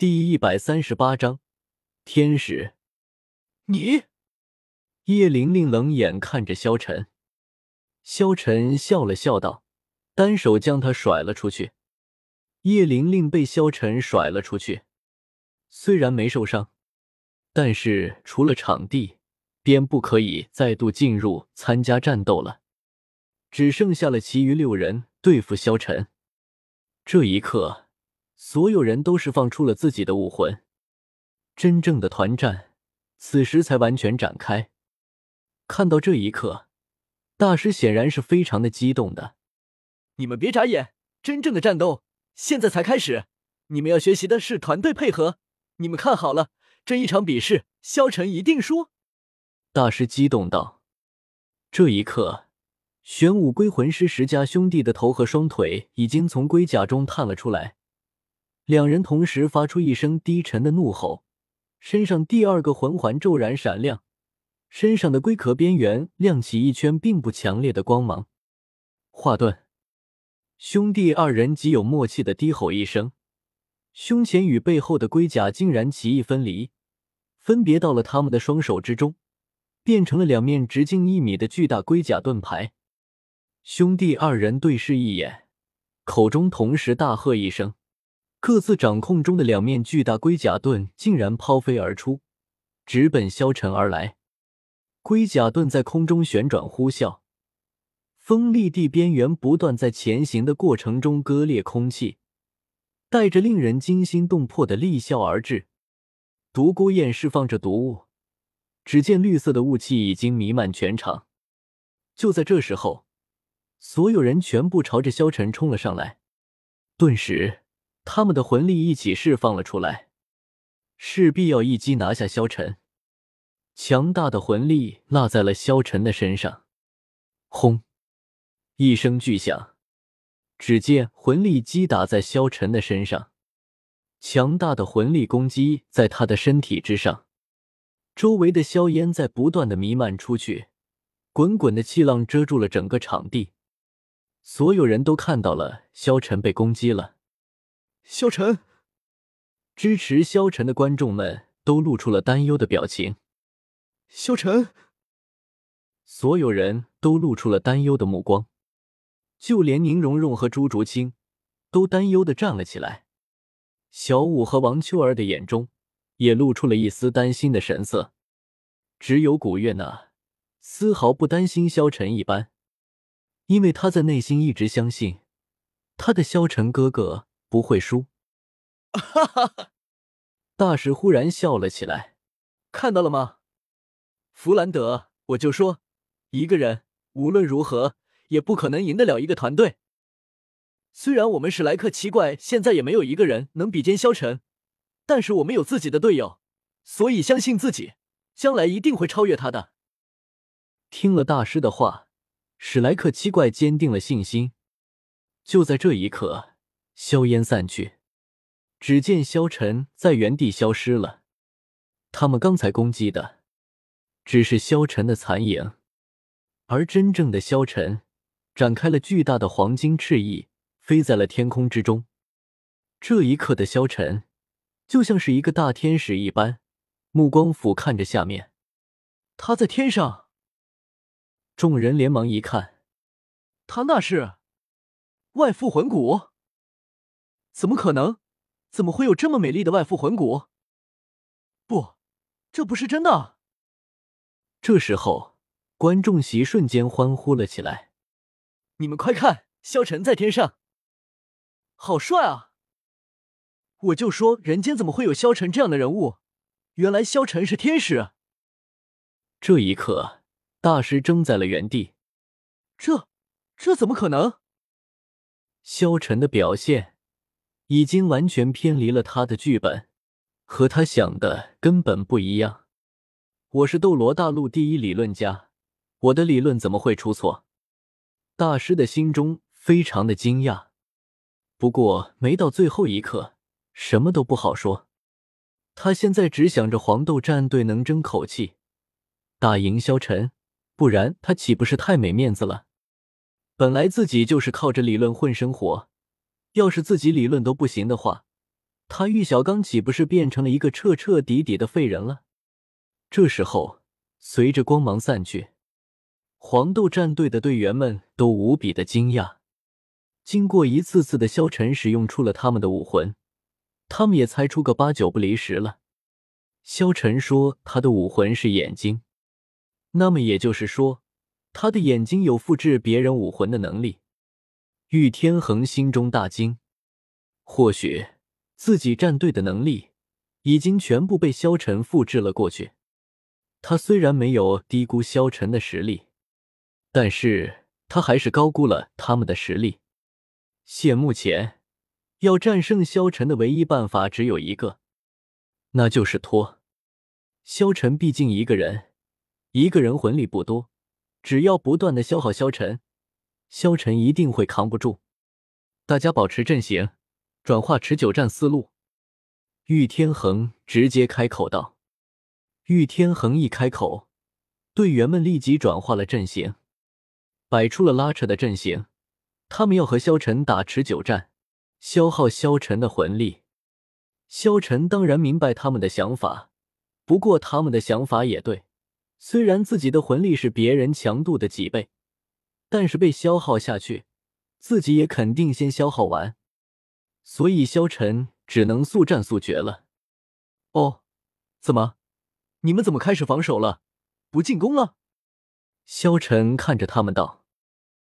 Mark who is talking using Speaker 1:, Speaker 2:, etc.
Speaker 1: 第一百三十八章天使。
Speaker 2: 你，
Speaker 1: 叶玲玲冷眼看着萧晨，萧晨笑了笑道，单手将他甩了出去。叶玲玲被萧晨甩了出去，虽然没受伤，但是除了场地，便不可以再度进入参加战斗了，只剩下了其余六人对付萧晨。这一刻。所有人都释放出了自己的武魂，真正的团战此时才完全展开。看到这一刻，大师显然是非常的激动的。
Speaker 2: 你们别眨眼，真正的战斗现在才开始。你们要学习的是团队配合。你们看好了，这一场比试，萧晨一定输。
Speaker 1: 大师激动道。这一刻，玄武龟魂师十家兄弟的头和双腿已经从龟甲中探了出来。两人同时发出一声低沉的怒吼，身上第二个魂环骤然闪亮，身上的龟壳边缘亮起一圈并不强烈的光芒。华顿兄弟二人极有默契的低吼一声，胸前与背后的龟甲竟然奇异分离，分别到了他们的双手之中，变成了两面直径一米的巨大龟甲盾牌。兄弟二人对视一眼，口中同时大喝一声。各自掌控中的两面巨大龟甲盾竟然抛飞而出，直奔萧晨而来。龟甲盾在空中旋转呼啸，锋利地边缘不断在前行的过程中割裂空气，带着令人惊心动魄的厉啸而至。独孤雁释放着毒雾，只见绿色的雾气已经弥漫全场。就在这时候，所有人全部朝着萧晨冲了上来，顿时。他们的魂力一起释放了出来，势必要一击拿下萧晨。强大的魂力落在了萧晨的身上。轰！一声巨响，只见魂力击打在萧晨的身上，强大的魂力攻击在他的身体之上，周围的硝烟在不断的弥漫出去，滚滚的气浪遮住了整个场地，所有人都看到了萧晨被攻击了。
Speaker 2: 萧晨，
Speaker 1: 支持萧晨的观众们都露出了担忧的表情。
Speaker 2: 萧晨，
Speaker 1: 所有人都露出了担忧的目光，就连宁荣荣和朱竹清都担忧的站了起来。小五和王秋儿的眼中也露出了一丝担心的神色，只有古月娜丝毫不担心萧晨一般，因为他在内心一直相信他的萧晨哥哥。不会输，
Speaker 2: 哈哈哈！
Speaker 1: 大师忽然笑了起来，
Speaker 2: 看到了吗？弗兰德，我就说，一个人无论如何也不可能赢得了一个团队。虽然我们史莱克七怪现在也没有一个人能比肩萧晨，但是我们有自己的队友，所以相信自己，将来一定会超越他的。
Speaker 1: 听了大师的话，史莱克七怪坚定了信心。就在这一刻。硝烟散去，只见萧晨在原地消失了。他们刚才攻击的只是萧晨的残影，而真正的萧晨展开了巨大的黄金翅翼，飞在了天空之中。这一刻的萧晨就像是一个大天使一般，目光俯瞰着下面。
Speaker 2: 他在天上，
Speaker 1: 众人连忙一看，
Speaker 2: 他那是外附魂骨。怎么可能？怎么会有这么美丽的外附魂骨？不，这不是真的。
Speaker 1: 这时候，观众席瞬间欢呼了起来。
Speaker 2: 你们快看，萧晨在天上，好帅啊！我就说，人间怎么会有萧晨这样的人物？原来萧晨是天使。
Speaker 1: 这一刻，大师怔在了原地。
Speaker 2: 这，这怎么可能？
Speaker 1: 萧晨的表现。已经完全偏离了他的剧本，和他想的根本不一样。我是斗罗大陆第一理论家，我的理论怎么会出错？大师的心中非常的惊讶，不过没到最后一刻，什么都不好说。他现在只想着黄豆战队能争口气，打赢萧晨，不然他岂不是太没面子了？本来自己就是靠着理论混生活。要是自己理论都不行的话，他玉小刚岂不是变成了一个彻彻底底的废人了？这时候，随着光芒散去，黄豆战队的队员们都无比的惊讶。经过一次次的消沉，使用出了他们的武魂，他们也猜出个八九不离十了。萧晨说他的武魂是眼睛，那么也就是说，他的眼睛有复制别人武魂的能力。玉天恒心中大惊，或许自己战队的能力已经全部被萧晨复制了过去。他虽然没有低估萧晨的实力，但是他还是高估了他们的实力。现目前，要战胜萧晨的唯一办法只有一个，那就是拖。萧晨毕竟一个人，一个人魂力不多，只要不断的消耗萧晨。萧晨一定会扛不住，大家保持阵型，转化持久战思路。玉天恒直接开口道：“玉天恒一开口，队员们立即转化了阵型，摆出了拉扯的阵型。他们要和萧晨打持久战，消耗萧晨的魂力。萧晨当然明白他们的想法，不过他们的想法也对，虽然自己的魂力是别人强度的几倍。”但是被消耗下去，自己也肯定先消耗完，所以萧晨只能速战速决了。
Speaker 2: 哦，怎么？你们怎么开始防守了？不进攻了？
Speaker 1: 萧晨看着他们道。